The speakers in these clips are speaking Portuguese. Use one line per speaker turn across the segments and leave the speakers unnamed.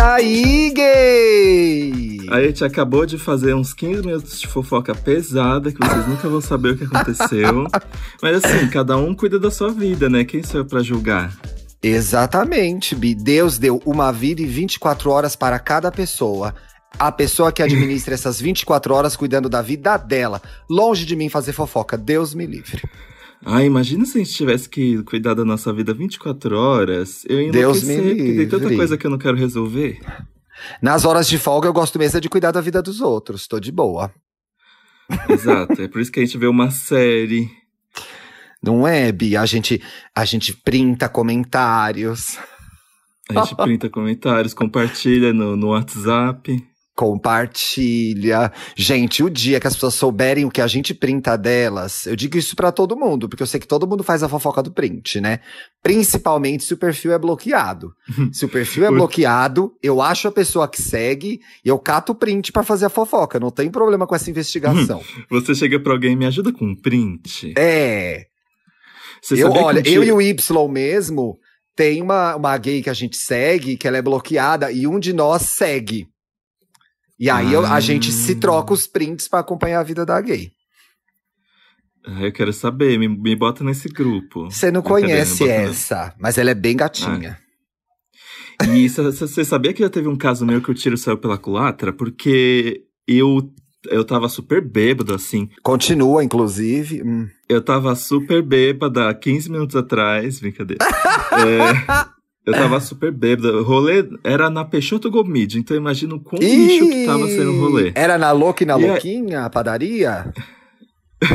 aí, gay?
A gente acabou de fazer uns 15 minutos de fofoca pesada, que vocês nunca vão saber o que aconteceu. Mas assim, cada um cuida da sua vida, né? Quem sou eu pra julgar?
Exatamente, Bi. Deus deu uma vida e 24 horas para cada pessoa. A pessoa que administra essas 24 horas cuidando da vida dela. Longe de mim fazer fofoca. Deus me livre.
Ah, imagina se a gente tivesse que cuidar da nossa vida 24 horas. Eu ia
Deus me
porque tem tanta
livre.
coisa que eu não quero resolver.
Nas horas de folga, eu gosto mesmo de cuidar da vida dos outros. Tô de boa.
Exato, é por isso que a gente vê uma série.
Não é, Bi? A gente, a gente printa comentários,
A gente printa comentários, compartilha no, no WhatsApp.
Compartilha. Gente, o dia que as pessoas souberem o que a gente printa delas, eu digo isso pra todo mundo, porque eu sei que todo mundo faz a fofoca do print, né? Principalmente se o perfil é bloqueado. Se o perfil é bloqueado, eu acho a pessoa que segue e eu cato o print pra fazer a fofoca. Não tem problema com essa investigação.
Você chega pra alguém e me ajuda com um print.
é.
Você
Eu, olha, eu e o Y mesmo, tem uma, uma gay que a gente segue, que ela é bloqueada, e um de nós segue. E aí eu- a
Ah.
gente se troca os prints pra acompanhar a vida da gay.
Ah, eu quero saber, me, me bota nesse grupo.
Você não
Brincadeira,
conhece
bota não.
essa, mas ela é bem gatinha.
E cê- cê- você sabia que já teve um caso meu que o tiro saiu pela culatra? Porque eu, eu tava super bêbado, assim.
Continua, inclusive. Hum.
Eu tava super bêbada há 15 minutos atrás, brincadeira. É, eu tava super bêbada. O rolê era na Peixoto Gomide, então imagina o quão lixo que tava sendo o rolê.
Era na Louca e na
E é-
Louquinha, a padaria?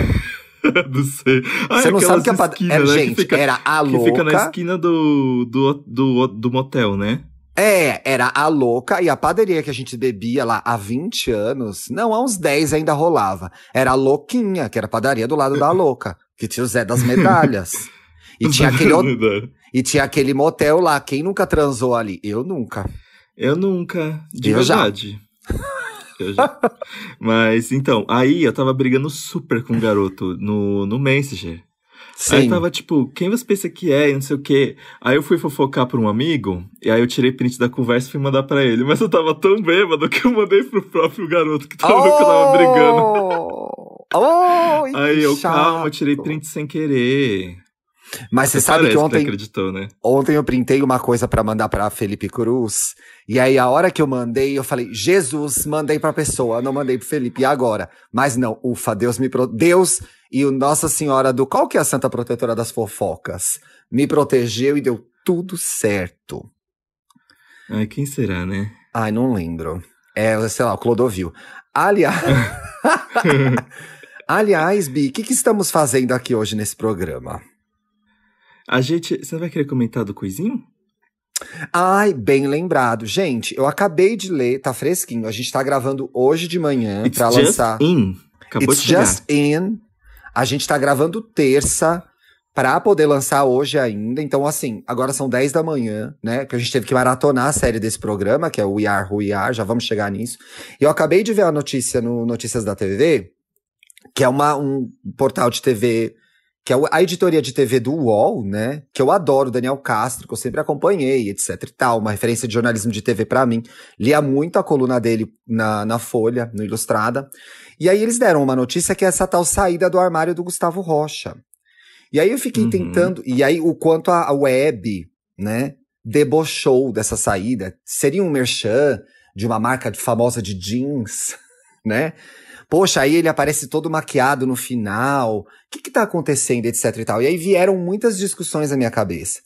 Não sei. Ah,
Você não sabe que a padaria.
esquinas, né,
gente,
fica,
era a
que fica na
Louca.
esquina do, do, do, do motel, né?
É, era a louca e a padaria que a gente bebia lá há 20 anos, não, há uns 10 ainda rolava. Era a Louquinha, que era a padaria do lado da louca, que tinha o Zé das Medalhas. E tinha, aquele, e tinha aquele motel lá. Quem nunca transou ali? Eu nunca.
Eu nunca, de
Eu já.
verdade. Eu já. Mas então, aí eu tava brigando super com um garoto no, no Messenger. Aí
Sim.
tava tipo, quem você pensa que é? E não sei o quê. Aí eu fui fofocar pra um amigo, e aí eu tirei print da conversa e fui mandar pra ele. Mas eu tava tão bêbado que eu mandei pro próprio garoto que tava, que tava brigando.
Oh,
Aí eu,
chato.
calma, eu tirei print sem querer.
Mas você
Até
sabe que
você
ontem,
acreditou, né?
Ontem eu printei uma coisa pra mandar pra Felipe Cruz. E aí, a hora que eu mandei, eu falei: Jesus, mandei pra pessoa, não mandei pro Felipe. E agora? Mas não, ufa, Deus me pro... Deus e o Nossa Senhora do. Qual que é a Santa Protetora das Fofocas? Me protegeu e deu tudo certo.
Ai, quem será, né?
Ai, não lembro. É, sei lá, o Clodovil. Aliás. Aliás, Bi, o que, que estamos fazendo aqui hoje nesse programa?
A gente. Você não vai querer comentar do coisinho?
Ai, bem lembrado. Gente, eu acabei de ler, tá fresquinho. A gente tá gravando hoje de manhã
It's
pra
just
lançar.
in. Acabou
It's
de chegar.
just in. A gente tá gravando terça pra poder lançar hoje ainda. Então, assim, agora são 10 da manhã, né? Que a gente teve que maratonar a série desse programa, que é o We Are Who We Are, já vamos chegar nisso. E eu acabei de ver a notícia no Notícias da TV, que é uma, um portal de TV, que é a editoria de TV do UOL, né? Que eu adoro, Daniel Castro, que eu sempre acompanhei, etc e tal. Uma referência de jornalismo de TV pra mim. Lia muito a coluna dele na, na Folha, no Ilustrada. E aí eles deram uma notícia que é essa tal saída do armário do Gustavo Rocha. E aí eu fiquei
Uhum.
tentando, e aí o quanto a a web, né, debochou dessa saída. Seria um merchan de uma marca famosa de jeans, né? Poxa, aí ele aparece todo maquiado no final. O que que tá acontecendo, etc e tal. E aí vieram muitas discussões na minha cabeça.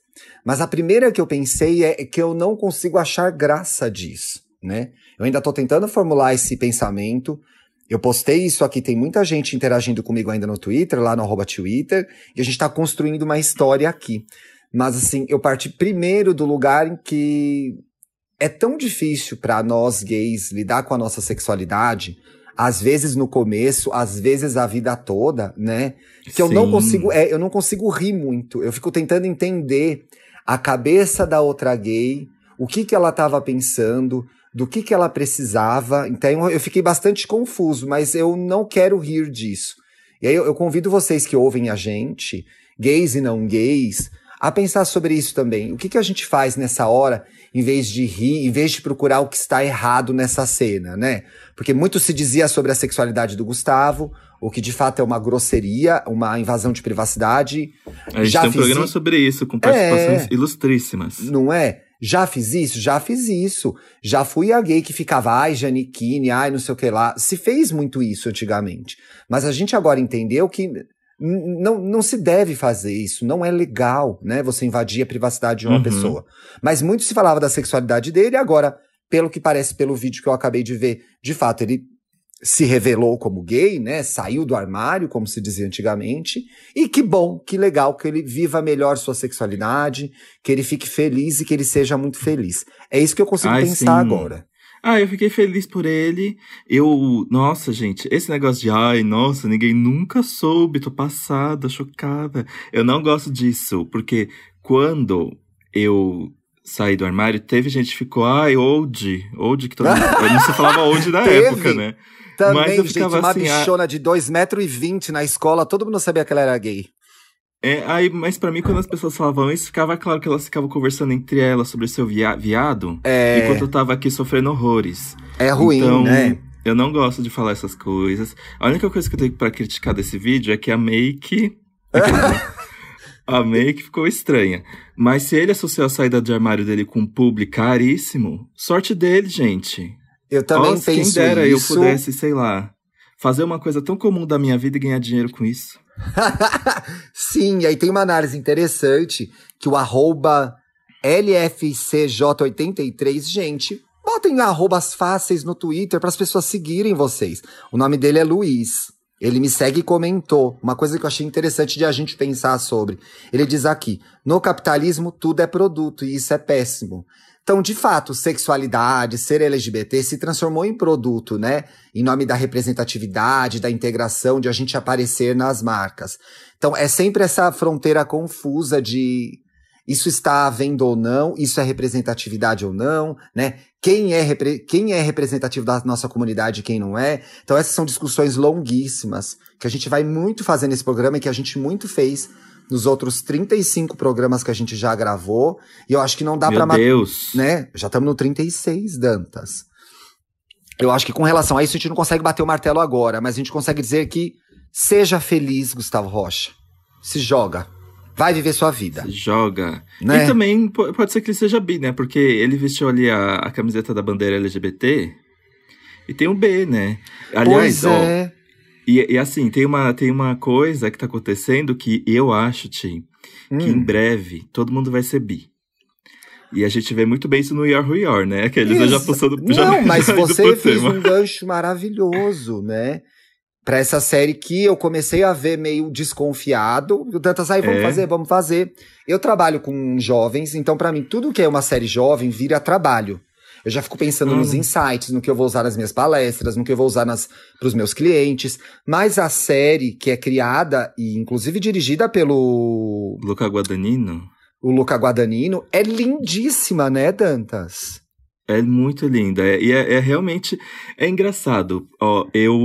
Mas a primeira que eu pensei é que eu não consigo achar graça disso, né? Eu ainda tô tentando formular esse pensamento. Eu postei isso aqui, tem muita gente interagindo comigo ainda no Twitter, lá no arroba Twitter, e a gente tá construindo uma história aqui. Mas assim, eu parti primeiro do lugar em que é tão difícil para nós gays lidar com a nossa sexualidade, às vezes no começo, às vezes a vida toda, né? Que eu não
Sim.
consigo, é, eu não consigo rir muito. Eu fico tentando entender a cabeça da outra gay, o que que ela estava pensando, do que que ela precisava. Então eu fiquei bastante confuso, mas eu não quero rir disso. E aí eu, eu convido vocês que ouvem a gente, gays e não gays, a pensar sobre isso também. O que, que a gente faz nessa hora, em vez de rir, em vez de procurar o que está errado nessa cena, né? Porque muito se dizia sobre a sexualidade do Gustavo, o que de fato é uma grosseria, uma invasão de privacidade.
A gente Já tem um programa sobre isso, com participações é, ilustríssimas.
Não é? Já fiz isso? Já fiz isso. Já fui a gay que ficava, ai, Janiquine, ai, não sei o que lá. Se fez muito isso antigamente. Mas a gente agora entendeu que não, não se deve fazer isso, não é legal, né? Você invadir a privacidade de uma uhum. pessoa. Mas muito se falava da sexualidade dele, agora, pelo que parece pelo vídeo que eu acabei de ver, de fato, ele se revelou como gay, né? Saiu do armário, como se dizia antigamente. E que bom, que legal que ele viva melhor sua sexualidade, que ele fique feliz e que ele seja muito feliz. É isso que eu consigo Ai, pensar sim. agora.
Ah, eu fiquei feliz por ele. Eu, nossa, gente, esse negócio de ai, nossa, ninguém nunca soube, tô passada, chocada. Eu não gosto disso, porque quando eu saí do armário, teve gente que ficou, ai, old, old que todo mundo. eu não se falava old na época, né?
Também, Mas eu ficava gente, uma assim, ah bichona de 2,20m na escola, todo mundo sabia que ela era gay.
É, aí, mas para mim, quando as pessoas falavam isso, ficava claro que elas ficavam conversando entre elas sobre o seu via viado, é... enquanto eu tava aqui sofrendo horrores.
É ruim, então, né?
Eu não gosto de falar essas coisas. A única coisa que eu tenho para criticar desse vídeo é que a make. a make ficou estranha. Mas se ele associou a saída de armário dele com um publi caríssimo, sorte dele, gente.
Eu também Nossa, penso
quem dera
isso.
eu pudesse, sei lá, fazer uma coisa tão comum da minha vida e ganhar dinheiro com isso.
Sim, aí tem uma análise interessante que o arroba LFCJ83, gente, botem arrobas fáceis no Twitter para as pessoas seguirem vocês. O nome dele é Luiz. Ele me segue e comentou uma coisa que eu achei interessante de a gente pensar sobre. Ele diz aqui: no capitalismo tudo é produto e isso é péssimo. Então, de fato, sexualidade, ser LGBT se transformou em produto, né? Em nome da representatividade, da integração, de a gente aparecer nas marcas. Então, é sempre essa fronteira confusa de isso está havendo ou não, isso é representatividade ou não, né? Quem é, quem é representativo da nossa comunidade e quem não é. Então, essas são discussões longuíssimas que a gente vai muito fazer nesse programa e que a gente muito fez nos outros 35 programas que a gente já gravou. E eu acho que não dá
Meu
pra.
Deus!
Né? Já estamos no 36, Dantas. Eu acho que com relação a isso a gente não consegue bater o martelo agora, mas a gente consegue dizer que seja feliz, Gustavo Rocha. Se joga. Vai viver sua vida.
Se joga. Né? E também pode ser que ele seja bi, né? Porque ele vestiu ali a, a camiseta da bandeira LGBT e tem um B, né?
Aliás, pois é. Ó,
e, e, assim, tem uma, tem uma coisa que tá acontecendo que eu acho, Tim, hum. que em hum. breve todo mundo vai ser bi. E a gente vê muito bem isso no Your Who Your, né? Aqueles já passando
Não,
já,
mas já você fez um gancho maravilhoso, né? Pra essa série que eu comecei a ver meio desconfiado. O Dantas, aí, vamos é. fazer, vamos fazer. Eu trabalho com jovens, então para mim tudo que é uma série jovem vira trabalho. Eu já fico pensando hum. nos insights, no que eu vou usar nas minhas palestras, no que eu vou usar para os meus clientes. Mas a série que é criada e inclusive dirigida pelo
Luca Guadagnino,
o Luca Guadagnino é lindíssima, né, Dantas?
É muito linda. É, e é, é, realmente é engraçado. Ó, eu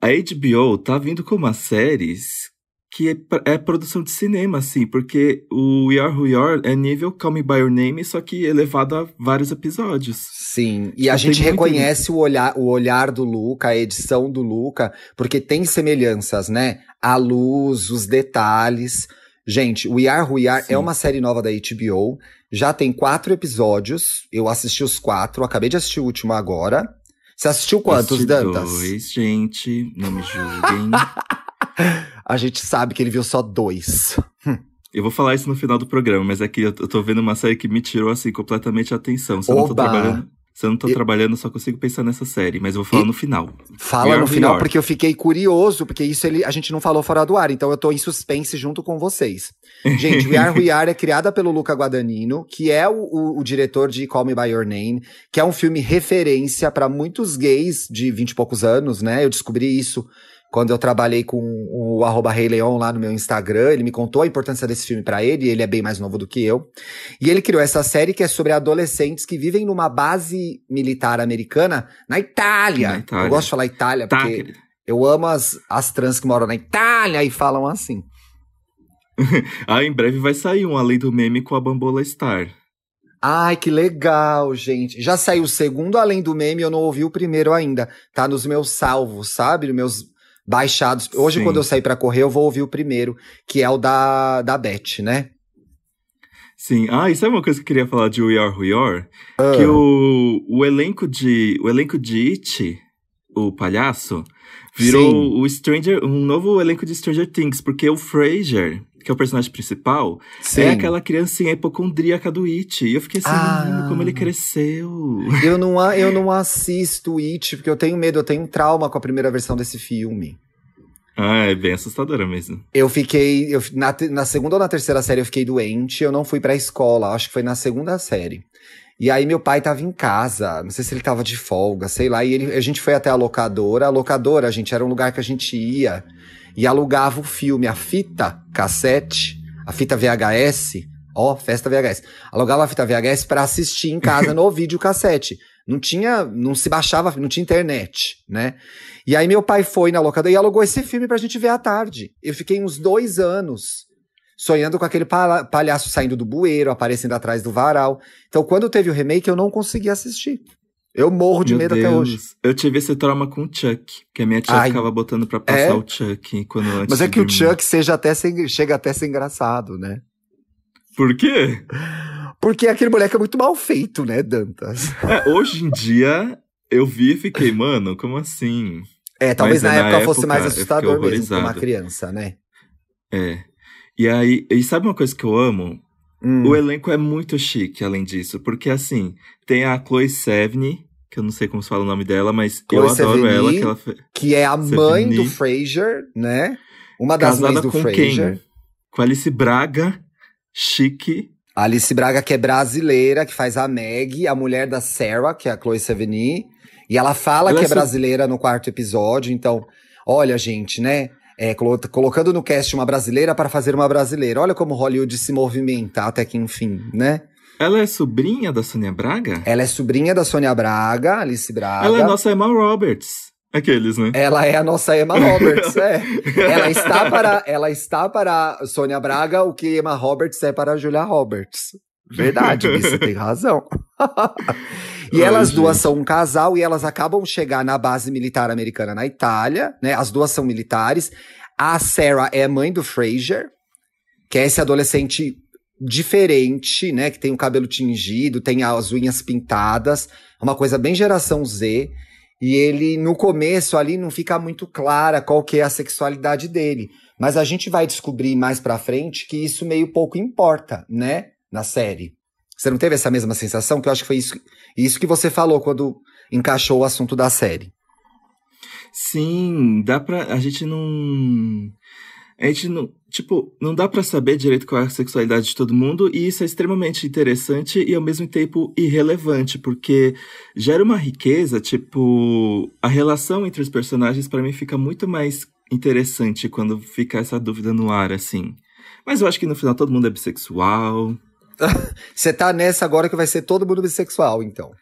a HBO tá vindo com umas séries que é, é, produção de cinema, assim, porque o We Are Who We Are é nível Call Me By Your Name, só que elevado a vários episódios.
Sim, e a gente reconhece o olhar, o olhar do Luca, a edição do Luca, porque tem semelhanças, né? A luz, os detalhes. Gente, We Are Who We Are é Sim. é uma série nova da HBO, já tem quatro episódios, eu assisti os quatro, acabei de assistir o último agora. Você assistiu quantos, Assisti Dantas?
Dois, gente, não me julguem.
a gente sabe que ele viu só dois.
Eu vou falar isso no final do programa, mas aqui é eu tô vendo uma série que me tirou, assim, completamente a atenção. Se eu não tô trabalhando. Se eu não tô eu... trabalhando, só consigo pensar nessa série, mas eu vou falar no final.
Fala no final, porque eu fiquei curioso, porque isso ele, a gente não falou fora do ar, então eu tô em suspense junto com vocês. Gente, We Are We Are é criada pelo Luca Guadagnino, que é o, o, o, diretor de Call Me By Your Name, que é um filme referência para muitos gays de vinte e poucos anos, né? Eu descobri isso quando eu trabalhei com o arroba Rei Leon lá no meu Instagram, ele me contou a importância desse filme para ele, ele é bem mais novo do que eu. E ele criou essa série que é sobre adolescentes que vivem numa base militar americana na Itália. Na Itália. Eu gosto de falar Itália tá, porque eu amo as, as trans que moram na Itália e falam assim.
ah, em breve vai sair um Além do Meme com a Bambola Star.
Ai, que legal, gente. Já saiu o segundo Além do Meme, eu não ouvi o primeiro ainda. Tá nos meus salvos, sabe? Nos meus baixados. Hoje,
Sim.
quando eu sair pra correr, eu vou ouvir o primeiro, que é o da, da Beth, né?
Sim. Ah, e sabe uma coisa que eu queria falar de We Are Who We Are?
Ah.
Que o, o elenco de. O elenco de It, o palhaço, virou
Sim.
o Stranger. um novo elenco de Stranger Things, porque o Fraser, que é o personagem principal,
Sim.
é aquela criancinha hipocondríaca do It. E eu fiquei assim,
Ah.
menino, como ele cresceu.
Eu não, a- eu não assisto It, porque eu tenho medo, eu tenho um trauma com a primeira versão desse filme.
Ah, é bem assustadora mesmo.
Eu fiquei. Eu, na, na segunda ou na terceira série eu fiquei doente, eu não fui pra escola, acho que foi na segunda série. E aí meu pai tava em casa, não sei se ele tava de folga, sei lá, e ele, a gente foi até a locadora. A locadora, gente, era um lugar que a gente ia e alugava o filme, a fita cassete, a fita VHS, ó, festa VHS. Alugava a fita VHS pra assistir em casa no videocassete. Não tinha, não se baixava, não tinha internet, né? E aí meu pai foi na locadora e alugou esse filme pra gente ver à tarde. Eu fiquei uns dois anos sonhando com aquele palhaço saindo do bueiro, aparecendo atrás do varal. Então, quando teve o remake, eu não consegui assistir. Eu morro de
Meu
medo
Deus.
até hoje.
Eu tive esse trauma com o Chuck, que a minha tia
Ai.
ficava botando pra passar
É?
o Chuck quando antes
Mas é que o. Chuck seja até sem- chega até a ser engraçado, né?
Por quê?
Porque aquele moleque é muito mal feito, né, Dantas?
É, hoje em dia, eu vi e fiquei, mano, como assim?
É, talvez
Mas
na
é, na
época fosse
época,
mais
eu fiquei
assustador mesmo pra uma criança, né?
É. E aí, e sabe uma coisa que eu amo?
Hum.
O elenco é muito chique, além disso, porque assim, tem a Chloe Sevigny, que eu não sei como se fala o nome dela, mas eu
Chloe
adoro
Sevigny.
ela, que ela fe...
Que é a
Sevigny.
mãe do Frasier, né? Uma das mães do
com
Frasier.
quem? Com Alice Braga, chique.
Alice Braga, que é brasileira, que faz a Meg, a mulher da Sarah, que é a Chloe Sevigny. E ela fala
Ela
que
é
é brasileira no quarto episódio. Então, olha, gente, né? É, colo- colocando no cast uma brasileira para fazer uma brasileira. Olha como Hollywood se movimenta até que enfim, né?
Ela é sobrinha da Sônia Braga?
Ela é sobrinha da Sônia Braga, Alice Braga.
Ela é nossa Emma Roberts. Aqueles, né?
Ela é a nossa Emma Roberts, é. Ela está para, ela está para Sônia Braga o que Emma Roberts é para Julia Roberts. Verdade, você tem razão. e
Ai,
elas duas
gente.
são um casal e elas acabam de chegar na base militar americana na Itália, né? As duas são militares. A Sarah é mãe do Fraser, que é esse adolescente diferente, né? Que tem o cabelo tingido, tem as unhas pintadas, é uma coisa bem geração Z. E ele, no começo ali, não fica muito clara qual que é a sexualidade dele. Mas a gente vai descobrir mais pra frente que isso meio pouco importa, né? Na série. Você não teve essa mesma sensação? Que eu acho que foi isso, isso que você falou quando encaixou o assunto da série.
Sim, dá pra. A gente não. A gente não. Tipo, não dá pra saber direito qual é a sexualidade de todo mundo, e isso é extremamente interessante e ao mesmo tempo irrelevante, porque gera uma riqueza, tipo. A relação entre os personagens pra mim fica muito mais interessante quando fica essa dúvida no ar, assim. Mas eu acho que no final todo mundo é bissexual.
Você tá nessa agora que vai ser todo mundo bissexual, então.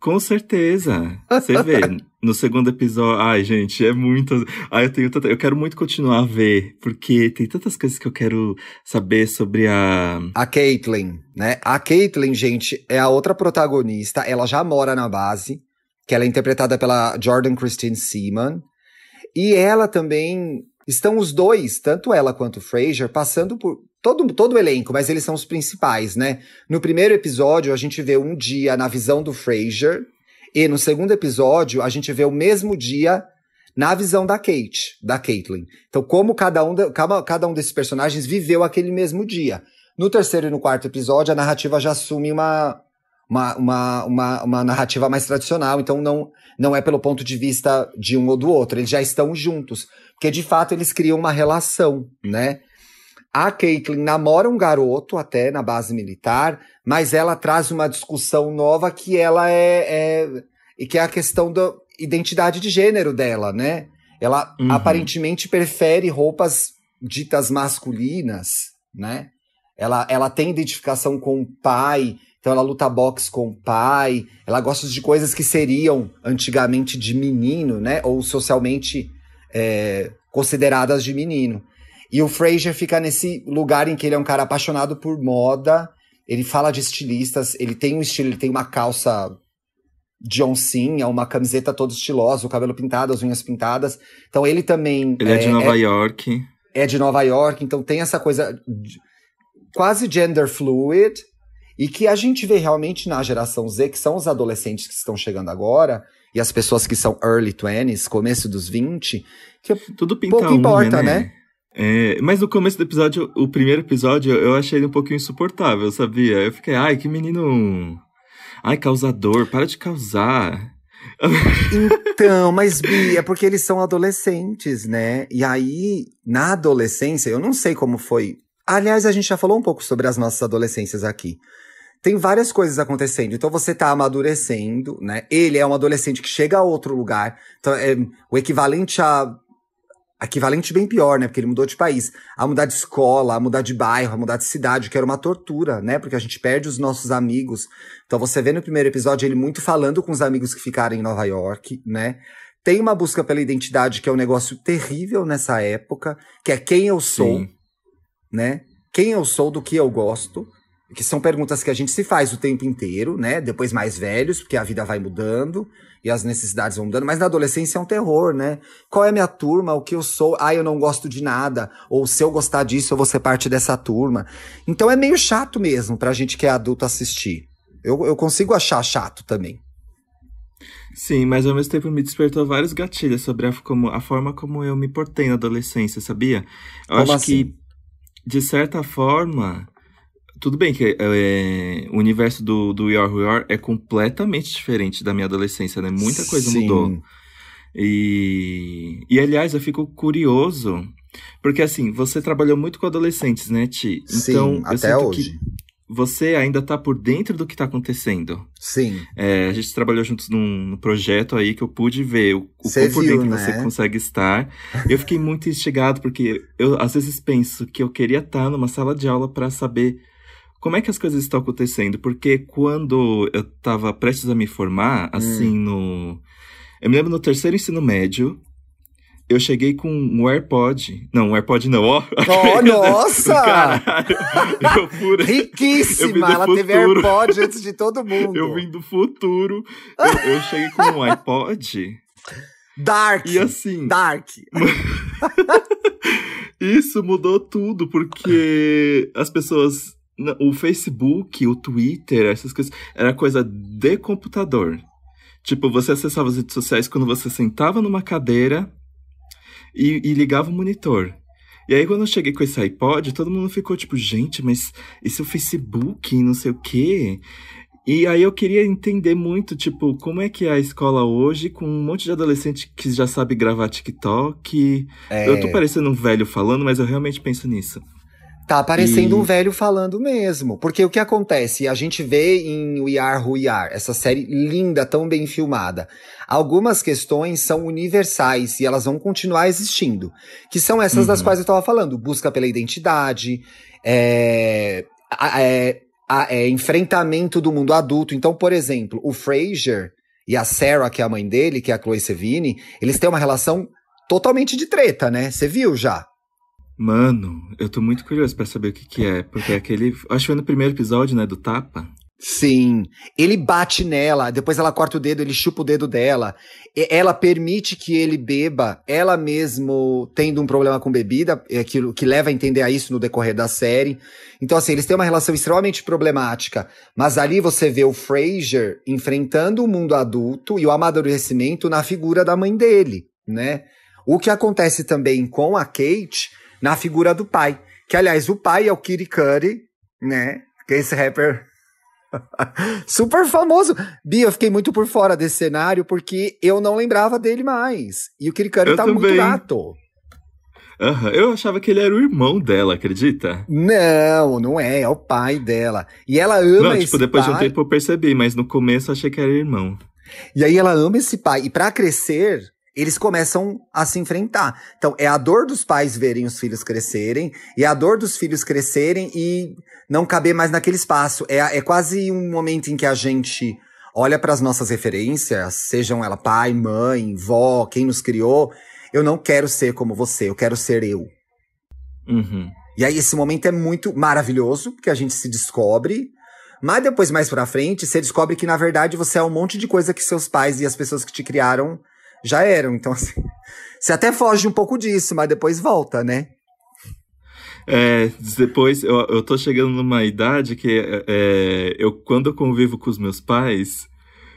Com certeza. Você vê, no segundo episódio. Ai, gente, é muito. Ai, eu tenho tanta... Eu quero muito continuar a ver, porque tem tantas coisas que eu quero saber sobre a.
A Caitlyn, né? A Caitlyn, gente, é a outra protagonista. Ela já mora na base, que ela é interpretada pela Jordan Christine Seaman. E ela também. Estão os dois, tanto ela quanto o Fraser, passando por. Todo, todo o elenco, mas eles são os principais, né? No primeiro episódio, a gente vê um dia na visão do Fraser. E no segundo episódio, a gente vê o mesmo dia na visão da Kate, da Caitlyn. Então, como cada um, da- cada, cada um desses personagens viveu aquele mesmo dia. No terceiro e no quarto episódio, a narrativa já assume uma, uma, uma, uma, uma narrativa mais tradicional. Então, não, não é pelo ponto de vista de um ou do outro. Eles já estão juntos. Porque, de fato, eles criam uma relação, né? A Caitlyn namora um garoto até na base militar, mas ela traz uma discussão nova que ela é, é e que é a questão da identidade de gênero dela, né? Ela
Uhum.
aparentemente prefere roupas ditas masculinas, né? Ela, ela tem identificação com o pai, então ela luta boxe com o pai, ela gosta de coisas que seriam antigamente de menino, né? Ou socialmente é, consideradas de menino. E o Fraser fica nesse lugar em que ele é um cara apaixonado por moda, ele fala de estilistas, ele tem um estilo, ele tem uma calça de oncinha, uma camiseta toda estilosa, o cabelo pintado, as unhas pintadas. Então ele também.
Ele é, é de Nova é, York.
É de Nova York, então tem essa coisa quase gender fluid, e que a gente vê realmente na geração Z, que são os adolescentes que estão chegando agora, e as pessoas que são early 20s, começo dos 20, que
Tudo pinta pouco importa, né? né? É, mas no começo do episódio, o primeiro episódio, eu achei ele um pouquinho insuportável, sabia? Eu fiquei, ai, que menino. Ai, causador, para de causar.
Então, mas Bi, é porque eles são adolescentes, né? E aí, na adolescência, eu não sei como foi. Aliás, a gente já falou um pouco sobre as nossas adolescências aqui. Tem várias coisas acontecendo. Então você tá amadurecendo, né? Ele é um adolescente que chega a outro lugar. Então, é o equivalente a equivalente bem pior, né? Porque ele mudou de país. A mudar de escola, a mudar de bairro, a mudar de cidade, que era uma tortura, né? Porque a gente perde os nossos amigos. Então você vê no primeiro episódio ele muito falando com os amigos que ficaram em Nova York, né? Tem uma busca pela identidade que é um negócio terrível nessa época, que é quem eu sou, Sim. né? Quem eu sou, do que eu gosto. Que são perguntas que a gente se faz o tempo inteiro, né? Depois mais velhos, porque a vida vai mudando e as necessidades vão mudando, mas na adolescência é um terror, né? Qual é a minha turma? O que eu sou? Ah, eu não gosto de nada. Ou se eu gostar disso, eu vou ser parte dessa turma. Então é meio chato mesmo pra gente que é adulto assistir. Eu, eu consigo achar chato também.
Sim, mas ao mesmo tempo me despertou vários gatilhos sobre a, como, a forma como eu me portei na adolescência, sabia? Eu como acho assim? que, de certa forma, tudo bem que é, o universo do, do We Are Who We Are é completamente diferente da minha adolescência, né? Muita coisa Sim. mudou. E, e, aliás, eu fico curioso, porque assim, você trabalhou muito com adolescentes, né, Ti?
Sim, então, até hoje.
você ainda tá por dentro do que tá acontecendo.
Sim.
É, a gente trabalhou juntos num, num, projeto aí que eu pude ver o, o quão por dentro né? você consegue estar. Eu fiquei muito instigado, porque eu às vezes penso que eu queria estar numa sala de aula para saber como é que as coisas estão acontecendo? Porque quando eu estava prestes a me formar, assim, hum. no. Eu me lembro no terceiro ensino médio, eu cheguei com um AirPod. Não, um AirPod não, ó.
Oh, nossa! Caralho, eu pura... Riquíssima! Ela futuro. teve AirPod antes de todo mundo.
Eu vim do futuro. Eu, eu cheguei com um iPod.
Dark!
E assim.
Dark!
Isso mudou tudo, porque as pessoas o Facebook, o Twitter, essas coisas, era coisa de computador. Tipo, você acessava as redes sociais quando você sentava numa cadeira e, e ligava o monitor. E aí, quando eu cheguei com esse iPod, todo mundo ficou tipo, gente, mas esse é o Facebook, não sei o quê. E aí eu queria entender muito, tipo, como é que é a escola hoje com um monte de adolescente que já sabe gravar TikTok. É... Eu tô parecendo um velho falando, mas eu realmente penso nisso.
Tá parecendo e... um velho falando mesmo. Porque o que acontece? A gente vê em We Are Who We Are, essa série linda, tão bem filmada. Algumas questões são universais e elas vão continuar existindo. Que são essas uhum. das quais eu estava falando. Busca pela identidade, é, é, é, enfrentamento do mundo adulto. Então, por exemplo, o Fraser e a Sarah, que é a mãe dele, que é a Chloe Sevigny, eles têm uma relação totalmente de treta, né? Você viu já?
Mano, eu tô muito curioso para saber o que que é, porque é aquele, acho que foi no primeiro episódio, né, do tapa.
Sim, ele bate nela, depois ela corta o dedo, ele chupa o dedo dela. Ela permite que ele beba, ela mesmo tendo um problema com bebida, é aquilo que leva a entender a isso no decorrer da série. Então, assim, eles têm uma relação extremamente problemática. Mas ali você vê o Fraser enfrentando o mundo adulto e o amadurecimento na figura da mãe dele, né? O que acontece também com a Kate na figura do pai. Que, aliás, o pai é o Kid Cudi, né? Que é esse rapper super famoso. Bia, eu fiquei muito por fora desse cenário porque eu não lembrava dele mais. E o Kid Cudi tá também. muito gato.
Uhum. Eu achava que ele era o irmão dela, acredita?
Não, não é, é o pai dela. E ela ama não, tipo,
depois
pai.
de um tempo eu percebi, mas no começo eu achei que era irmão.
E aí ela ama esse pai. E para crescer, eles começam a se enfrentar. Então, é a dor dos pais verem os filhos crescerem, e é a dor dos filhos crescerem e não caber mais naquele espaço. É, é quase um momento em que a gente olha para as nossas referências, sejam ela pai, mãe, vó, quem nos criou. Eu não quero ser como você, eu quero ser eu.
Uhum.
E aí esse momento é muito maravilhoso, porque a gente se descobre. Mas depois, mais pra frente, você descobre que, na verdade, você é um monte de coisa que seus pais e as pessoas que te criaram já eram. Então, assim, você até foge um pouco disso, mas depois volta, né?
É, depois eu, eu tô chegando numa idade que é, eu, quando eu convivo com os meus pais,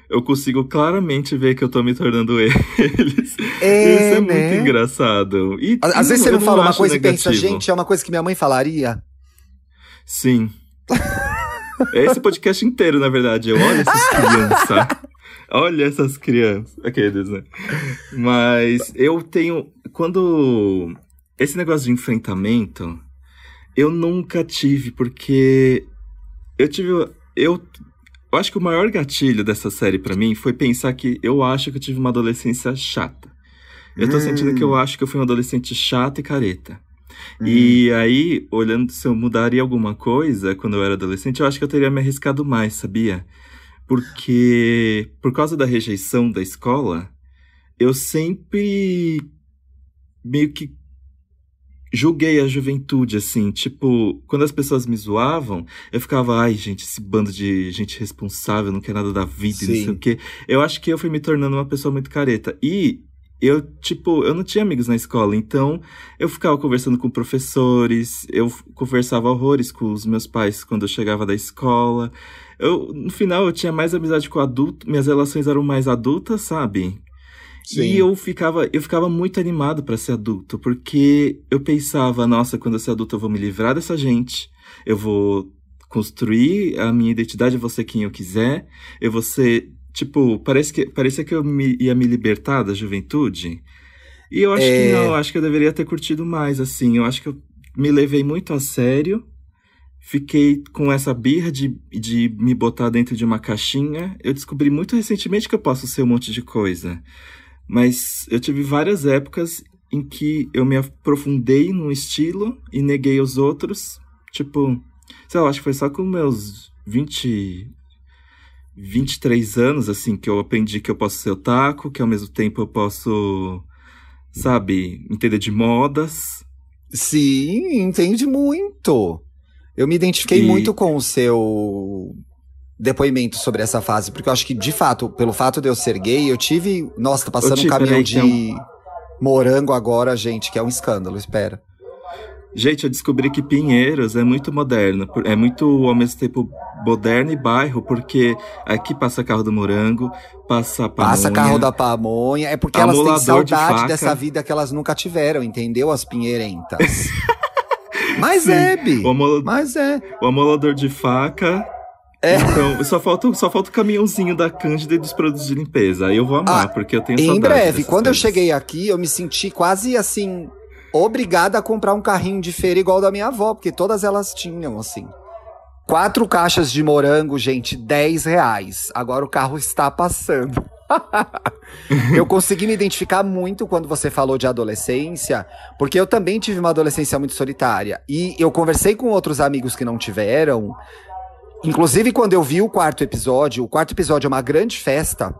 eu consigo claramente ver que eu tô me tornando eles.
É,
Isso é
né?
muito engraçado. E,
Às vezes você não fala uma coisa e pensa,
negativo.
gente, é uma coisa que minha mãe falaria.
Sim. É Esse podcast inteiro, na verdade. Eu olho essas crianças. Olha essas crianças. Aqueles, né? Mas eu tenho. Quando. Esse negócio de enfrentamento, eu nunca tive, porque eu tive. Eu, eu acho que o maior gatilho dessa série pra mim foi pensar que eu acho que eu tive uma adolescência chata. Eu tô
Hum.
sentindo que eu acho que eu fui um adolescente chato e careta.
Hum.
E aí, olhando se eu mudaria alguma coisa quando eu era adolescente, eu acho que eu teria me arriscado mais, sabia? Porque, por causa da rejeição da escola, eu sempre meio que julguei a juventude, assim. Tipo, quando as pessoas me zoavam, eu ficava, ai, gente, esse bando de gente responsável, não quer nada da vida e não
Sim.
sei o quê. Eu acho que eu fui me tornando uma pessoa muito careta. E eu, tipo, eu não tinha amigos na escola, então eu ficava conversando com professores, eu conversava horrores com os meus pais quando eu chegava da escola. Eu, no final, eu tinha mais amizade com adulto, minhas relações eram mais adultas, sabe? E eu ficava, eu ficava muito animado pra ser adulto, porque eu pensava, nossa, quando eu ser adulto eu vou me livrar dessa gente, eu vou construir a minha identidade, eu vou ser quem eu quiser, eu vou ser, tipo, parece que, parecia que eu me- ia me libertar da juventude. E eu acho que
É.
não, eu acho que eu deveria ter curtido mais, assim, eu acho que eu me levei muito a sério, fiquei com essa birra de, de me botar dentro de uma caixinha. Eu descobri muito recentemente que eu posso ser um monte de coisa. Mas eu tive várias épocas em que eu me aprofundei num estilo e neguei os outros. Tipo, sei lá, acho que foi só com meus 20. 23 anos, assim, que eu aprendi que eu posso ser otaku, que ao mesmo tempo eu posso, sabe, entender de modas.
Sim, entende muito. Eu me identifiquei
E-
muito com o seu depoimento sobre essa fase, porque eu acho que, de fato, pelo fato de eu ser gay, eu tive. Nossa, tá passando um caminhão de
que
morango agora, gente, que é um escândalo, espera.
Gente, eu descobri que Pinheiros é muito moderno, é muito ao mesmo tempo moderno e bairro, porque aqui passa carro do morango, passa a
Passa
pamonha.
carro da pamonha. É porque elas têm
de
saudade
faca.
dessa vida que elas nunca tiveram, entendeu? As pinheirentas. Mas
Sim.
é, Bi. Mas é.
o amolador de faca.
É.
Então, só falta, só falta o caminhãozinho da Cândida e dos produtos de limpeza. Aí eu vou amar,
Ah,
porque eu tenho
Em
saudade
breve,
dessas
quando eu
coisas.
cheguei aqui, eu me senti quase assim, obrigada a comprar um carrinho de feira igual da minha avó, porque todas elas tinham, assim. Quatro caixas de morango, gente, 10 reais. Agora o carro está passando. eu consegui me identificar muito quando você falou de adolescência, porque eu também tive uma adolescência muito solitária. E eu conversei com outros amigos que não tiveram. Inclusive, quando eu vi o quarto episódio, o quarto episódio é uma grande festa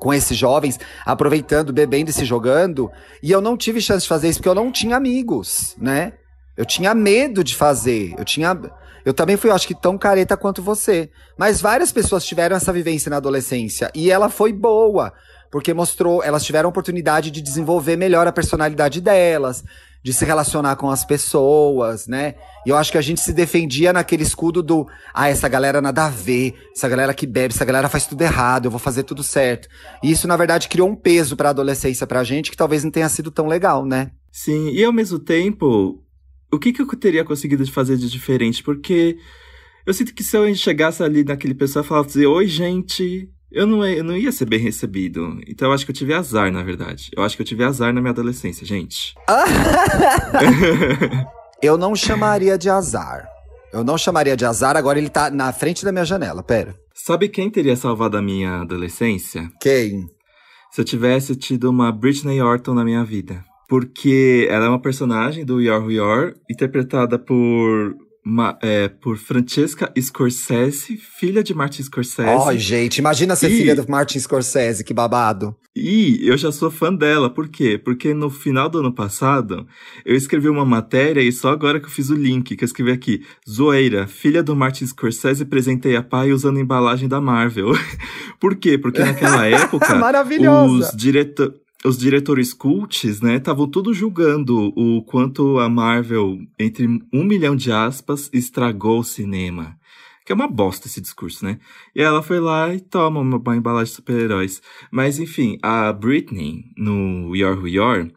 com esses jovens, aproveitando, bebendo e se jogando. E eu não tive chance de fazer isso porque eu não tinha amigos, né? Eu tinha medo de fazer. Eu tinha. Eu também fui, acho que, tão careta quanto você. Mas várias pessoas tiveram essa vivência na adolescência. E ela foi boa. Porque mostrou, elas tiveram a oportunidade de desenvolver melhor a personalidade delas, de se relacionar com as pessoas, né? E eu acho que a gente se defendia naquele escudo do ah, essa galera nada a ver, essa galera que bebe, essa galera faz tudo errado, eu vou fazer tudo certo. E isso, na verdade, criou um peso pra adolescência pra gente que talvez não tenha sido tão legal, né?
Sim, e ao mesmo tempo, o que, que eu teria conseguido fazer de diferente? Porque eu sinto que se eu chegasse ali naquele pessoal e falasse, oi, gente, eu não, eu não ia ser bem recebido. Então eu acho que eu tive azar, na verdade. Eu acho que eu tive azar na minha adolescência, gente.
Eu não chamaria de azar. Eu não chamaria de azar, agora ele tá na frente da minha janela, pera.
Sabe quem teria salvado a minha adolescência?
Quem?
Se eu tivesse tido uma Britney Orton na minha vida. Porque ela é uma personagem do Yor Yor, interpretada por é, por Francesca Scorsese, filha de Martin Scorsese.
Ai, gente, imagina ser
E-
filha do Martin Scorsese, que babado.
E eu já sou fã dela, por quê? Porque no final do ano passado, eu escrevi uma matéria e só agora que eu fiz o link, que eu escrevi aqui, Zoeira, filha do Martin Scorsese presenteia pai usando embalagem da Marvel. por quê? Porque naquela época, os, direto os diretores cults, né, estavam tudo julgando o quanto a Marvel, entre um milhão de aspas, estragou o cinema. Que é uma bosta esse discurso, né? E ela foi lá e toma uma, embalagem de super-heróis. Mas enfim, a Britney, no Are Who Are,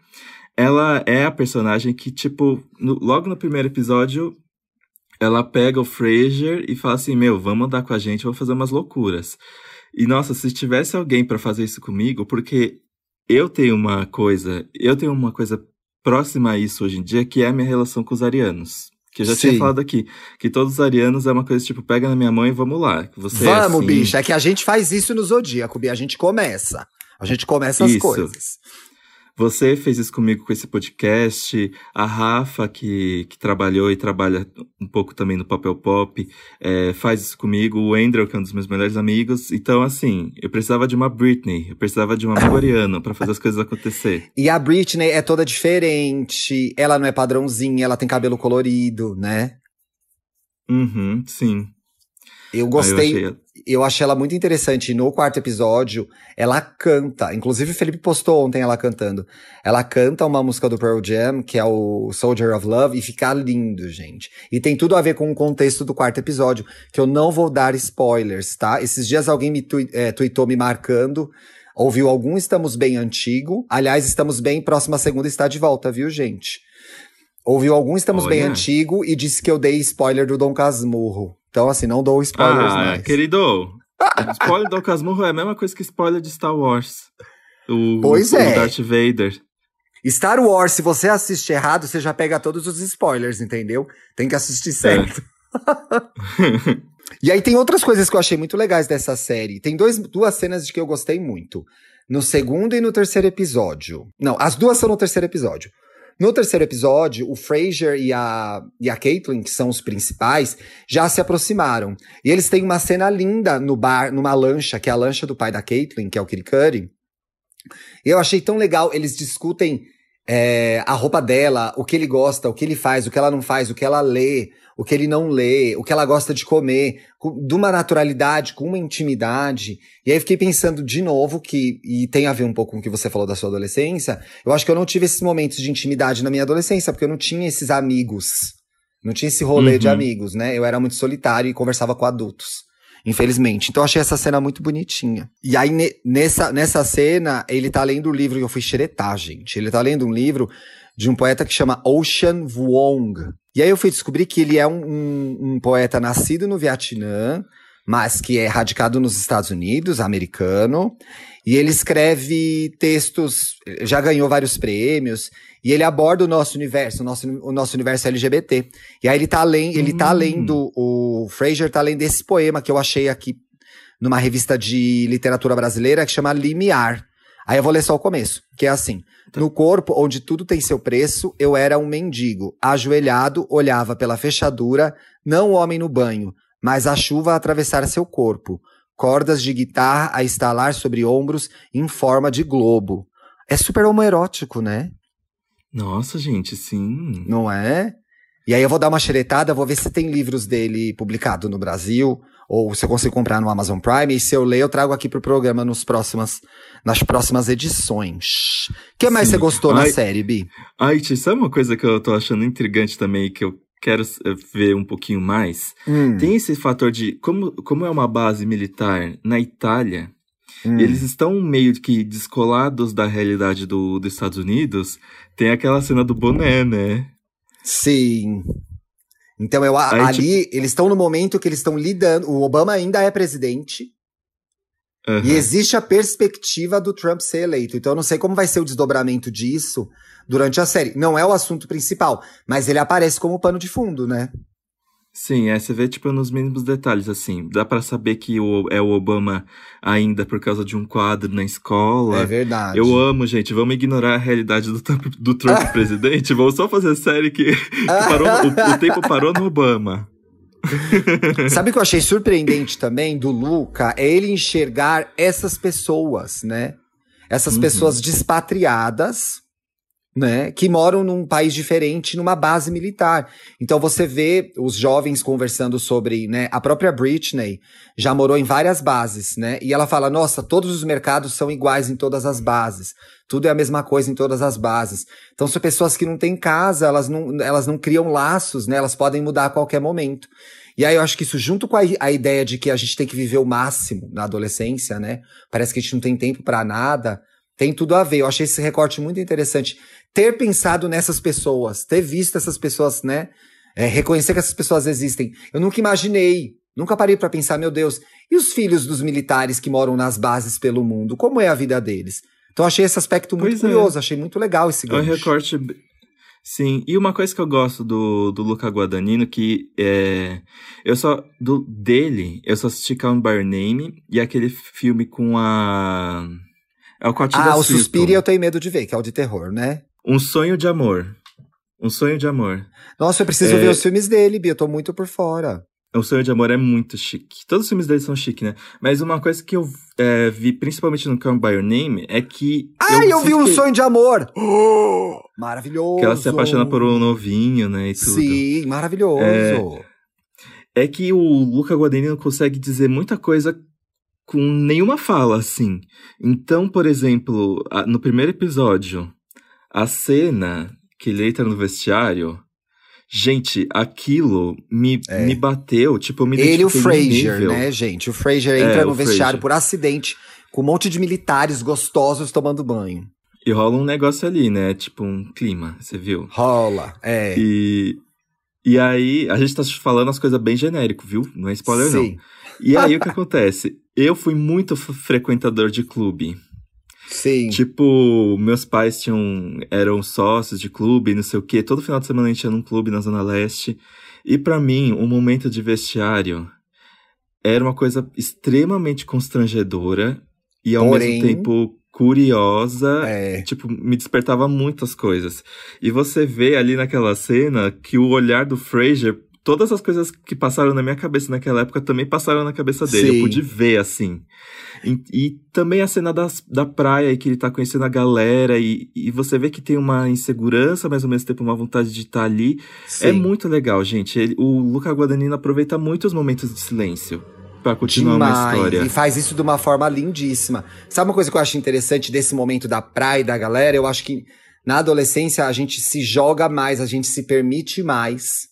ela é a personagem que, tipo, no- logo no primeiro episódio, ela pega o Fraser e fala assim: Meu, vamos andar com a gente, vamos fazer umas loucuras. E nossa, se tivesse alguém pra fazer isso comigo, porque eu tenho uma coisa, eu tenho uma coisa próxima a isso hoje em dia, que é a minha relação com os arianos. Que eu já
Sim.
tinha falado aqui. Que todos os arianos é uma coisa tipo, pega na minha mão e vamos lá. Você é
Vamos,
assim,
bicha. É que a gente faz isso no Zodíaco, Bia. A gente começa. A gente começa as
Isso.
coisas.
Você fez isso comigo com esse podcast. A Rafa, que, que trabalhou e trabalha um pouco também no Papel Pop, é, faz isso comigo. O Andrew, que é um dos meus melhores amigos. Então, assim, eu precisava de uma Britney, eu precisava de uma Mariana pra fazer as coisas acontecer.
E a Britney é toda diferente. Ela não é padrãozinha, ela tem cabelo colorido, né?
Uhum, sim.
Eu gostei.
Eu achei,
eu achei ela muito interessante. No quarto episódio, ela canta. Inclusive, o Felipe postou ontem ela cantando. Ela canta uma música do Pearl Jam, que é o Soldier of Love, e fica lindo, gente. E tem tudo a ver com o contexto do quarto episódio, que eu não vou dar spoilers, tá? Esses dias alguém me tui- é, tweetou me marcando. Ouviu algum Estamos Bem antigo. Aliás, Estamos Bem, próxima segunda está de volta, viu, gente? Ouviu algum Estamos Bem
Olha.
antigo e disse que eu dei spoiler do Dom Casmurro. Então, assim, não dou spoilers
Ah,
mais.
querido, spoiler do Casmurro é a mesma coisa que spoiler de Star Wars. O,
Pois
o
é.
Darth Vader.
Star Wars, se você assiste errado, você já pega todos os spoilers, entendeu? Tem que assistir certo. e aí tem outras coisas que eu achei muito legais dessa série. Tem dois, duas cenas de que eu gostei muito. No segundo e no terceiro episódio. Não, as duas são no terceiro episódio. No terceiro episódio, o Fraser e a, e a Caitlyn, que são os principais, já se aproximaram. E eles têm uma cena linda no bar, numa lancha, que é a lancha do pai da Caitlyn, que é o Kirikuri. Eu achei tão legal, eles discutem é, a roupa dela, o que ele gosta, o que ele faz, o que ela não faz, o que ela lê, o que ele não lê, o que ela gosta de comer, com, de uma naturalidade, com uma intimidade. E aí eu fiquei pensando de novo que, e tem a ver um pouco com o que você falou da sua adolescência, eu acho que eu não tive esses momentos de intimidade na minha adolescência, porque eu não tinha esses amigos. Não tinha esse rolê de
Uhum.
amigos, né? Eu era muito solitário e conversava com adultos. Infelizmente. Então eu achei essa cena muito bonitinha. E aí, ne- nessa, nessa cena, ele tá lendo o livro, e eu fui xeretar, gente. Ele tá lendo um livro de um poeta que chama Ocean Vuong. E aí eu fui descobrir que ele é um, um- um poeta nascido no Vietnã, mas que é radicado nos Estados Unidos, americano. E ele escreve textos, já ganhou vários prêmios, e ele aborda o nosso universo, o nosso, o nosso universo LGBT. E aí ele tá, lendo, ele tá
Hum.
lendo, o Fraser tá lendo esse poema que eu achei aqui numa revista de literatura brasileira que chama Limiar. Aí eu vou ler só o começo, que é assim: No corpo onde tudo tem seu preço, eu era um mendigo. Ajoelhado, olhava pela fechadura, não o homem no banho, mas a chuva a atravessar seu corpo. Cordas de guitarra a estalar sobre ombros em forma de globo. É super homoerótico, né?
Nossa, gente, sim.
Não é? E aí eu vou dar uma xeretada, vou ver se tem livros dele publicado no Brasil, ou se eu consigo comprar no Amazon Prime, e se eu ler, eu trago aqui pro programa nos próximas, nas próximas edições. O que mais
Sim.
você gostou na
Ai.
série, Bi?
Ai, Ti, sabe uma coisa que eu tô achando intrigante também, que eu quero eh, ver um pouquinho mais?
Hum,
Tem esse fator de, como, como é uma base militar na Itália,
hum.
eles estão meio que descolados da realidade do, dos Estados Unidos, tem aquela cena do boné, né?
Sim. Então eu,
Aí,
ali, eles estão no momento que eles estão lidando. O Obama ainda é presidente.
Aham.
E existe a perspectiva do Trump ser eleito. Então eu não sei como vai ser o desdobramento disso durante a série. Não é o assunto principal, mas ele aparece como pano de fundo, né?
Sim, é, você vê, tipo, nos mínimos detalhes, assim. Dá pra saber que o, é o Obama ainda por causa de um quadro na escola.
É verdade.
Eu amo, gente. Vamos ignorar a realidade do, Trump- do Trump presidente. Vamos só fazer série que, que parou, o, o tempo parou no Obama.
Sabe o que eu achei surpreendente também do Luca? É ele enxergar essas pessoas, né? Essas
Uhum.
pessoas despatriadas, né? Que moram num país diferente, numa base militar. Então você vê os jovens conversando sobre, né? A própria Britney já morou em várias bases, né? E ela fala: nossa, todos os mercados são iguais em todas as bases. Tudo é a mesma coisa em todas as bases. Então são pessoas que não têm casa, elas não, elas não criam laços, né? Elas podem mudar a qualquer momento. E aí eu acho que isso, junto com a, a ideia de que a gente tem que viver o máximo na adolescência, né? Parece que a gente não tem tempo pra nada, tem tudo a ver. Eu achei esse recorte muito interessante. Ter pensado nessas pessoas, ter visto essas pessoas, né? É, reconhecer que essas pessoas existem. Eu nunca imaginei, nunca parei pra pensar, meu Deus, e os filhos dos militares que moram nas bases pelo mundo? Como é a vida deles? Então achei esse aspecto muito
Pois é.
curioso, achei muito legal esse
É um
gancho.
recorte. Sim, e uma coisa que eu gosto do, do Luca Guadagnino, que é. Eu só. Do, dele, eu só assisti Count by Name e aquele filme com a. É o Cotilda
Ah, o
Swinton.
Suspiria eu tenho medo de ver, que é o de terror, né?
Um sonho de amor. Um sonho de amor.
Nossa, eu preciso
É.
ver os filmes dele, Bia, eu tô muito por fora.
O Sonho de Amor é muito chique. Todos os filmes dele são chique, né? Mas uma coisa que eu é, vi, principalmente no Count by Your Name, é que.
Ai, eu, vi
sinto
um
que-
sonho de amor! Oh, maravilhoso!
Que ela se apaixona por um novinho, né? E tudo.
Sim, maravilhoso.
É. é que o Luca Guadagnino consegue dizer muita coisa com nenhuma fala, assim. Então, por exemplo, no primeiro episódio, a cena que ele entra no vestiário, gente, aquilo me,
É.
me bateu, tipo, me
Ele e o Fraser,
nível.
né, gente? O Fraser entra
É,
no vestiário
Fraser.
por acidente, com um monte de militares gostosos tomando banho.
E rola um negócio ali, né? Tipo, um clima, você viu?
Rola, é.
E, e aí, a gente tá falando as coisas bem genérico, viu? Não é spoiler, não.
sim,
E aí, o que acontece? Eu fui muito frequentador de clube.
Sim.
Tipo, meus pais tinham eram sócios de clube, não sei o quê. Todo final de semana a gente ia num clube na Zona Leste. E pra mim, um momento de vestiário era uma coisa extremamente constrangedora e ao
Porém-
mesmo tempo curiosa.
É.
Tipo, me despertava muitas coisas. E você vê ali naquela cena que o olhar do Fraser, todas as coisas que passaram na minha cabeça naquela época também passaram na cabeça dele.
Sim.
Eu pude ver assim. E, e também a cena das, da praia e que ele tá conhecendo a galera e, e você vê que tem uma insegurança, mas ao mesmo tempo uma vontade de estar ali.
sim.
É muito legal, gente. Ele- o Luca Guadagnino aproveita muito os momentos de silêncio pra continuar uma
Demais.
história.
E faz isso de uma forma lindíssima. Sabe uma coisa que eu acho interessante desse momento da praia e da galera? Eu acho que na adolescência a gente se joga mais, a gente se permite mais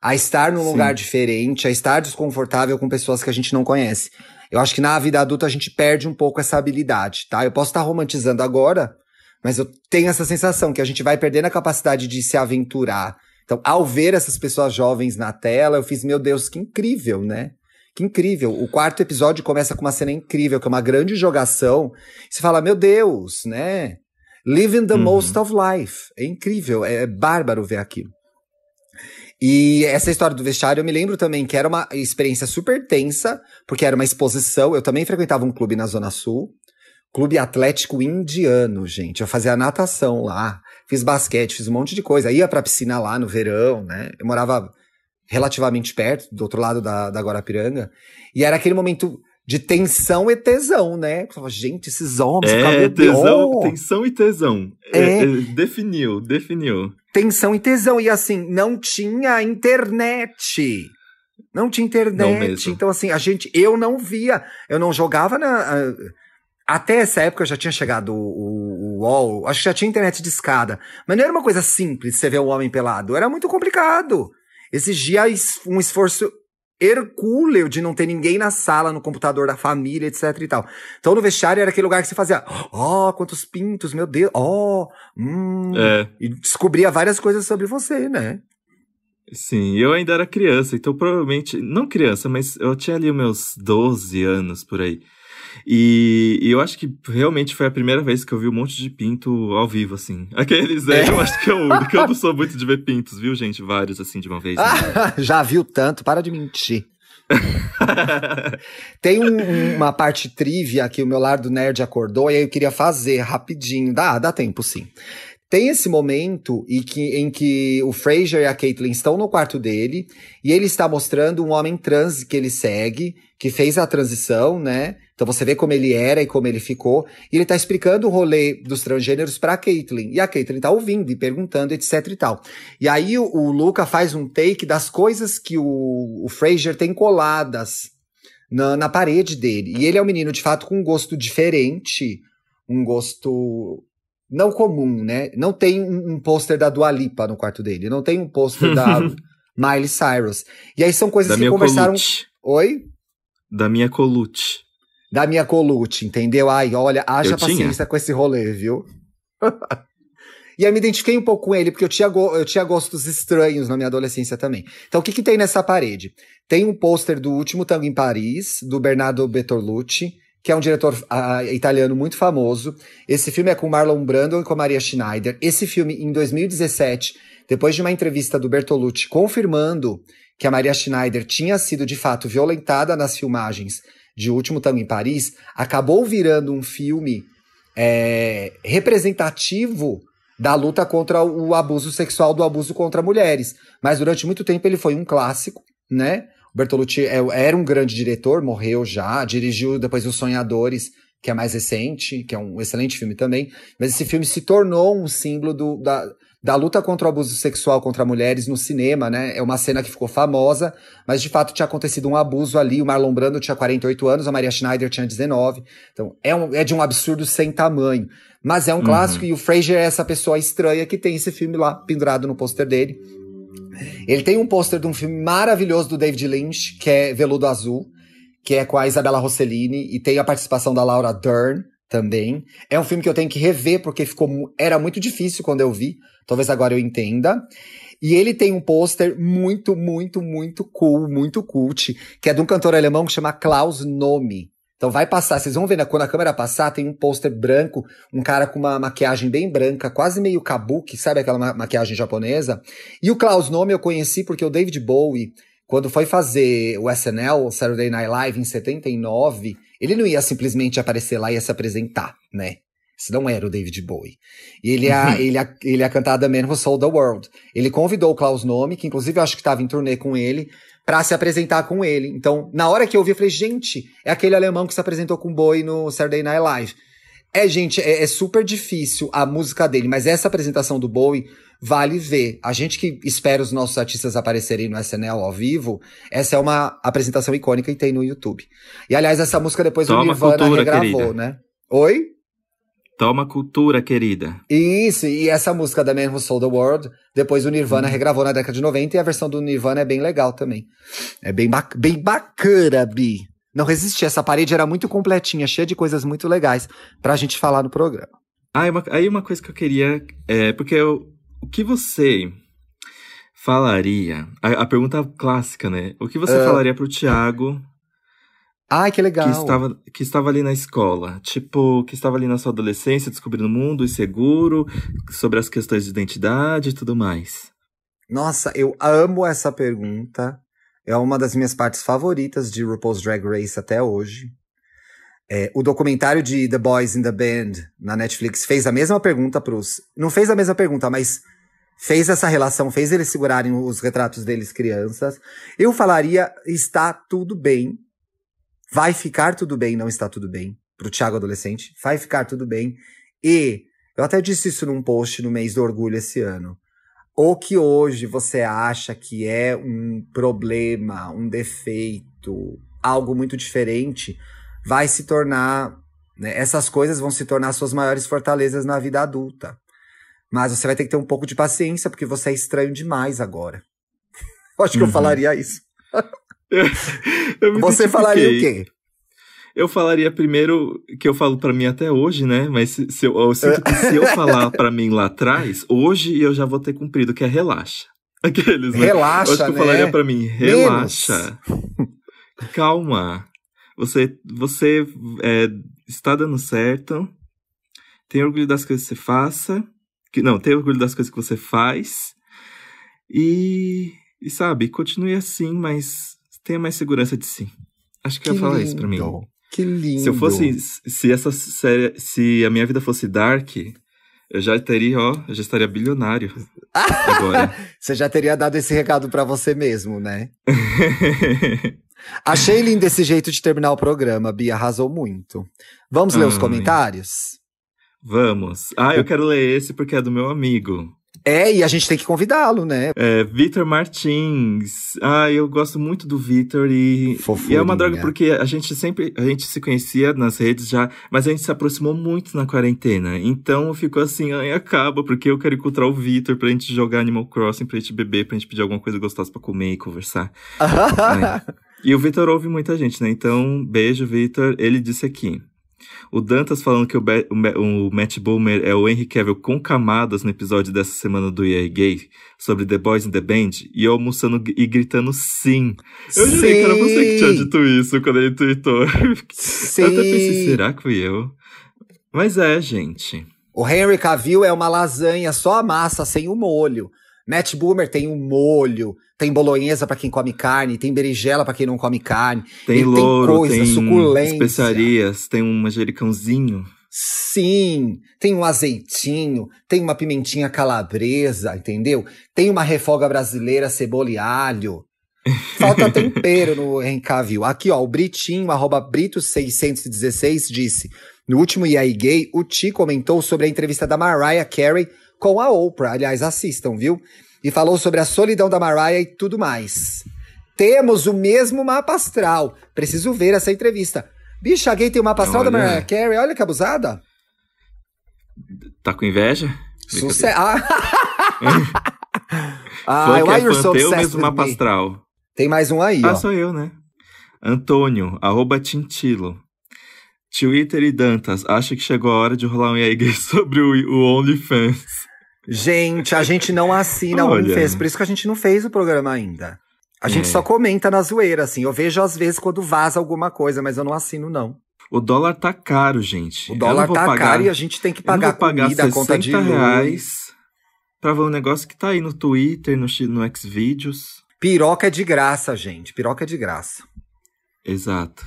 a estar num
Sim.
lugar diferente, a estar desconfortável com pessoas que a gente não conhece. Eu acho que na vida adulta a gente perde um pouco essa habilidade, tá? Eu posso estar romantizando agora, mas eu tenho essa sensação que a gente vai perdendo a capacidade de se aventurar. Então, ao ver essas pessoas jovens na tela, eu fiz, meu Deus, que incrível, né? Que incrível. O quarto episódio começa com uma cena incrível, que é uma grande jogação. Você fala, meu Deus, né? Living the
Uhum.
most of life. É incrível, é, é bárbaro ver aquilo. E essa história do vestiário, eu me lembro também que era uma experiência super tensa, porque era uma exposição. Eu também frequentava um clube na Zona Sul, Clube Atlético Indiano, gente. Eu fazia natação lá, fiz basquete, fiz um monte de coisa. Ia pra piscina lá no verão, né? Eu morava relativamente perto, do outro lado da, da Guarapiranga. E era aquele momento de tensão e tesão, né? Eu falava, gente, esses homens,
É, tesão, tensão e tesão.
É.
É, é, definiu, definiu.
Tensão e tesão. E assim, não tinha internet. Não tinha
Não
internet.
mesmo.
então, assim, a gente, eu não via, eu não jogava na. Até essa época já tinha chegado o, o, o UOL, acho que já tinha internet de escada. Mas não era uma coisa simples você ver um homem pelado. Era muito complicado. Exigia um esforço hercúleo de não ter ninguém na sala, no computador da família, etc e tal. Então no vestiário era aquele lugar que você fazia, ó, quantos pintos, meu Deus, ó, hum,
É,
e descobria várias coisas sobre você, né?
sim, eu ainda era criança, então provavelmente, não criança, mas eu tinha ali os meus 12 anos por aí. E, e, eu acho que realmente foi a primeira vez que eu vi um monte de pinto ao vivo, assim. Aqueles, né? É. Eu acho que o único. Eu não sou muito de ver pintos, viu, gente? Vários, assim, de uma vez. Né?
Já viu tanto, para de mentir. Tem um, uma parte trivia que o meu lar do nerd acordou e aí eu queria fazer rapidinho. Dá, dá tempo sim. Tem esse momento em que, em que o Fraser e a Caitlyn estão no quarto dele e ele está mostrando um homem trans que ele segue, que fez a transição, né? Então você vê como ele era e como ele ficou. E ele está explicando o rolê dos transgêneros para a Caitlyn. E a Caitlyn está ouvindo e perguntando, etc e tal. E aí o, o Luca faz um take das coisas que o, o Fraser tem coladas na, na parede dele. E ele é um menino, de fato, com um gosto diferente. Um gosto não comum, né? Não tem um, um pôster da Dua Lipa no quarto dele, não tem um pôster da Miley Cyrus. E aí são coisas da que conversaram. Colute. Oi?
Da minha colute.
Da minha colute, entendeu? Ai, olha, haja eu paciência tinha. com esse rolê, viu? e aí me identifiquei um pouco com ele, porque eu tinha, eu tinha gostos estranhos na minha adolescência também. Então o que, que tem nessa parede? Tem um pôster do último Tango em Paris, do Bernardo Bertolucci que é um diretor uh, italiano muito famoso. Esse filme é com Marlon Brando e com Maria Schneider. Esse filme, em 2017, depois de uma entrevista do Bertolucci confirmando que a Maria Schneider tinha sido de fato violentada nas filmagens de O Último Tango em Paris, acabou virando um filme é, representativo da luta contra o abuso sexual, do abuso contra mulheres. Mas durante muito tempo ele foi um clássico, né? Bertolucci é, era um grande diretor, morreu já, dirigiu depois Os Sonhadores, que é mais recente, que é um excelente filme também. Mas esse filme se tornou um símbolo do, da, da luta contra o abuso sexual contra mulheres no cinema, né? É uma cena que ficou famosa, mas de fato tinha acontecido um abuso ali. O Marlon Brando tinha 48 anos, a Maria Schneider tinha 19. Então é, um, é de um absurdo sem tamanho. Mas é um uhum. clássico e o Fraser é essa pessoa estranha que tem esse filme lá pendurado no pôster dele. Ele tem um pôster de um filme maravilhoso do David Lynch, que é Veludo Azul, que é com a Isabella Rossellini, e tem a participação da Laura Dern também. É um filme que eu tenho que rever, porque ficou era muito difícil quando eu vi. Talvez agora eu entenda. E ele tem um pôster muito, muito, muito cool, muito cult, que é de um cantor alemão que chama Klaus Nomi. Então vai passar, vocês vão ver, né, quando a câmera passar, tem um pôster branco, um cara com uma maquiagem bem branca, quase meio kabuki, sabe aquela ma maquiagem japonesa? E o Klaus Nome eu conheci porque o David Bowie, quando foi fazer o SNL, o Saturday Night Live, em 79, ele não ia simplesmente aparecer lá e ia se apresentar, né? Isso não era o David Bowie. E ele ia, uhum. ele ia, ele ia cantar The Man Who Sold the World. Ele convidou o Klaus Nome, que inclusive eu acho que estava em turnê com ele, para se apresentar com ele. Então, na hora que eu vi, eu falei, gente, é aquele alemão que se apresentou com o Boi no Saturday Night Live. É, gente, é, é, super difícil a música dele, mas essa apresentação do Bowie vale ver. A gente que espera os nossos artistas aparecerem no SNL ao vivo, essa é uma apresentação icônica e tem no YouTube. E aliás, essa música depois Toma o Nirvana cultura, regravou, querida. né? Oi?
Toma cultura, querida.
Isso, e essa música da Man Who Sold the World, depois o Nirvana hum. regravou na década de 90 e a versão do Nirvana é bem legal também. É bem, ba bem bacana, Bi. Não resisti, essa parede era muito completinha, cheia de coisas muito legais pra gente falar no programa.
Ah, uma, aí uma coisa que eu queria, é, porque eu, o que você falaria, a, a, pergunta clássica, né? O que você uh, falaria pro Thiago
Ai, que legal.
Que estava, que estava ali na escola. Tipo, que estava ali na sua adolescência, descobrindo o mundo inseguro, sobre as questões de identidade e tudo mais.
Nossa, eu amo essa pergunta. É uma das minhas partes favoritas de RuPaul's Drag Race até hoje. É, o documentário de The Boys in the Band na Netflix fez a mesma pergunta pros. Não fez a mesma pergunta, mas fez essa relação, fez eles segurarem os retratos deles crianças. Eu falaria: está tudo bem Vai ficar tudo bem, não está tudo bem. Pro Thiago adolescente, vai ficar tudo bem. E eu até disse isso num post no mês do orgulho esse ano. O que hoje você acha que é um problema, um defeito, algo muito diferente, vai se tornar. Né, essas coisas vão se tornar suas maiores fortalezas na vida adulta. Mas você vai ter que ter um pouco de paciência, porque você é estranho demais agora. Eu acho que uhum. eu falaria isso. Você falaria o quê?
Eu falaria primeiro que eu falo para mim até hoje, né? Mas se, se eu, eu, sinto que se eu falar para mim lá atrás, hoje eu já vou ter cumprido, que é relaxa. Aqueles, né?
Relaxa, eu acho que
eu falaria né? pra mim, relaxa. Calma. Você, você é, está dando certo. Tenha orgulho das coisas que você faça. Que, não, tenha orgulho das coisas que você faz. E, e sabe, continue assim, mas tenha mais segurança de si. Acho que, que eu ia falar isso pra mim.
Que lindo.
Se eu fosse. Se essa série. Se a minha vida fosse Dark, eu já teria, ó, eu já estaria bilionário. agora.
Você já teria dado esse recado para você mesmo, né? Achei lindo esse jeito de terminar o programa, Bia arrasou muito. Vamos ler os comentários?
Vamos. Ah, eu quero ler esse porque é do meu amigo.
É, e a gente tem que convidá-lo, né?
É, Vitor Martins. Ah, eu gosto muito do Vitor e, e, é uma droga porque a gente sempre, a gente se conhecia nas redes já, mas a gente se aproximou muito na quarentena. Então ficou assim, ai, acaba, porque eu quero encontrar o Vitor pra gente jogar Animal Crossing, pra gente beber, pra gente pedir alguma coisa gostosa pra comer e conversar. é. E o Vitor ouve muita gente, né? Então, beijo, Vitor. Ele disse aqui. O Dantas falando que o, Be o, o Matt Boomer é o Henry Cavill com camadas no episódio dessa semana do EA Gay sobre The Boys in the Band e eu almoçando e gritando sim. Eu jurei que era você que tinha dito isso quando ele tweetou. Sim. Eu até pensei, será que fui eu? Mas é, gente.
O Henry Cavill é uma lasanha, só a massa, sem o molho. Matt Boomer tem um molho, tem bolonhesa para quem come carne, tem berinjela para quem não come carne.
Tem louro, tem, coisa, tem suculência. especiarias, tem um manjericãozinho.
Sim, tem um azeitinho, tem uma pimentinha calabresa, entendeu? Tem uma refoga brasileira, cebola e alho. Falta tempero no Rencavil. Aqui, ó, o Britinho, arroba Brito616, disse: No último EA Gay, o Ti comentou sobre a entrevista da Mariah Carey com a Oprah. Aliás, assistam, viu? E falou sobre a solidão da Mariah e tudo mais. Temos o mesmo mapa astral. Preciso ver essa entrevista. Bicha, gay tem o mapa astral olha. da Mariah Carey. Olha que abusada.
Tá com inveja?
Sucesso. Ah,
ah why you're so o mesmo mapa me? astral.
Tem mais um aí,
ah,
ó.
sou eu, né? Antônio, arroba Tintilo. Twitter e Dantas, acho que chegou a hora de rolar um EA sobre o, o OnlyFans.
Gente, a gente não assina o OnlyFans, por isso que a gente não fez o programa ainda. A gente é. só comenta na zoeira, assim. Eu vejo às vezes quando vaza alguma coisa, mas eu não assino, não.
O dólar tá caro, gente.
O dólar tá pagar, caro e a gente tem que pagar, eu vou pagar comida, conta de
reais pra ver um negócio que tá aí no Twitter, no, no Xvideos.
Piroca é de graça, gente. Piroca é de graça.
Exato.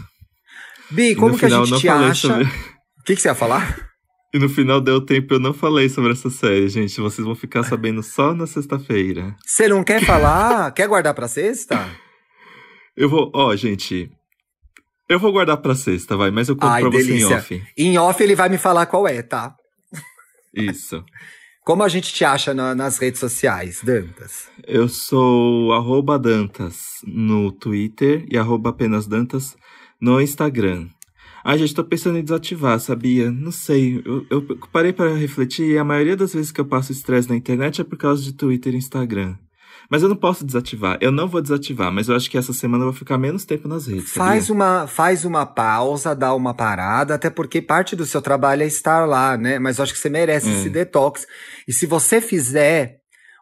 Bi, como que a gente te acha? O que, que você ia falar?
E no final deu tempo, eu não falei sobre essa série, gente. Vocês vão ficar sabendo só na sexta-feira.
Você não quer falar? quer guardar pra sexta?
Eu vou, ó, gente. Eu vou guardar pra sexta, vai, mas eu conto Ai, pra delícia. você em off.
Em off ele vai me falar qual é, tá?
Isso.
Como a gente te acha na, nas redes sociais, Dantas?
Eu sou arroba Dantas no Twitter e arroba apenas Dantas no Instagram. Ai, gente, tô pensando em desativar, sabia? Não sei. Eu, eu parei para refletir e a maioria das vezes que eu passo estresse na internet é por causa de Twitter e Instagram. Mas eu não posso desativar. Eu não vou desativar, mas eu acho que essa semana eu vou ficar menos tempo nas redes.
Faz uma, faz uma pausa, dá uma parada, até porque parte do seu trabalho é estar lá, né? Mas eu acho que você merece é. esse detox. E se você fizer,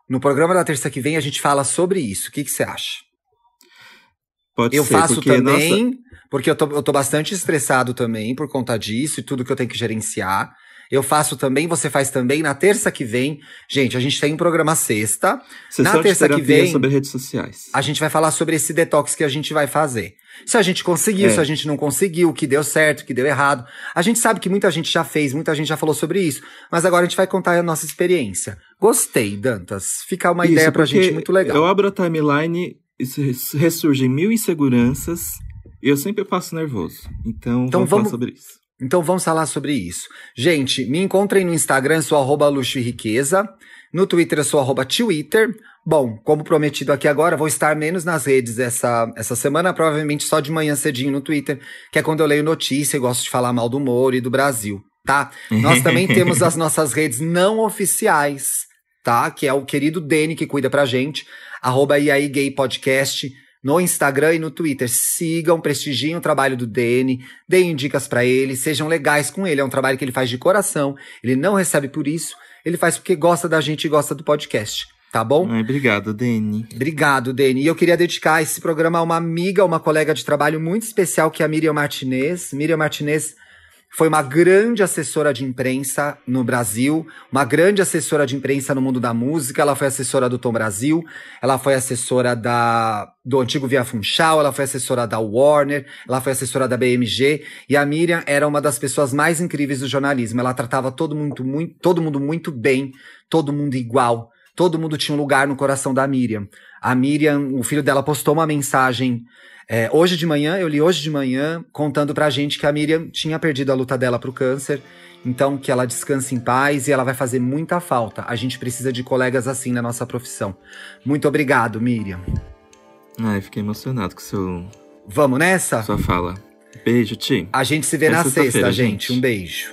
no programa da terça que vem a gente fala sobre isso. O que, que você acha?
Pode
eu
ser,
faço também. Nossa porque eu tô, eu tô bastante estressado também por conta disso e tudo que eu tenho que gerenciar. Eu faço também, você faz também. Na terça que vem, gente, a gente tem um programa sexta.
Sessão na terça que vem, sobre redes sociais.
A gente vai falar sobre esse detox que a gente vai fazer. Se a gente conseguiu, é. se a gente não conseguiu, o que deu certo, o que deu errado. A gente sabe que muita gente já fez, muita gente já falou sobre isso. Mas agora a gente vai contar a nossa experiência. Gostei, Dantas. Fica uma isso, ideia pra gente muito legal.
Eu abro a timeline, ressurgem mil inseguranças eu sempre passo nervoso. Então, então vamos, vamos falar sobre isso.
Então vamos falar sobre isso. Gente, me encontrem no Instagram, sou arroba luxo e riqueza. No Twitter, eu sou arroba Twitter. Bom, como prometido aqui agora, vou estar menos nas redes essa, essa semana, provavelmente só de manhã cedinho no Twitter, que é quando eu leio notícia e gosto de falar mal do Moro e do Brasil, tá? Nós também temos as nossas redes não oficiais, tá? Que é o querido Dene que cuida pra gente, arroba IAI Gay Podcast no Instagram e no Twitter. Sigam, prestigiem o trabalho do Dene, deem dicas para ele, sejam legais com ele. É um trabalho que ele faz de coração, ele não recebe por isso, ele faz porque gosta da gente e gosta do podcast. tá bom?
Ai, obrigado, Dani.
Obrigado, Dani. E eu queria dedicar esse programa a uma amiga, uma colega de trabalho muito especial, que é a Miriam Martinez. Miriam Martinez foi uma grande assessora de imprensa no Brasil, uma grande assessora de imprensa no mundo da música. Ela foi assessora do Tom Brasil, ela foi assessora da, do antigo Via Funchal, ela foi assessora da Warner, ela foi assessora da BMG. E a Miriam era uma das pessoas mais incríveis do jornalismo. Ela tratava todo mundo muito, todo mundo muito bem, todo mundo igual. Todo mundo tinha um lugar no coração da Miriam. A Miriam, o filho dela postou uma mensagem é, hoje de manhã, eu li hoje de manhã, contando pra gente que a Miriam tinha perdido a luta dela pro câncer. Então, que ela descanse em paz e ela vai fazer muita falta. A gente precisa de colegas assim na nossa profissão. Muito obrigado, Miriam.
Ai, fiquei emocionado com seu.
Vamos nessa?
Sua fala. Beijo, Ti.
A gente se vê
É
na sexta, gente.
gente.
Um beijo.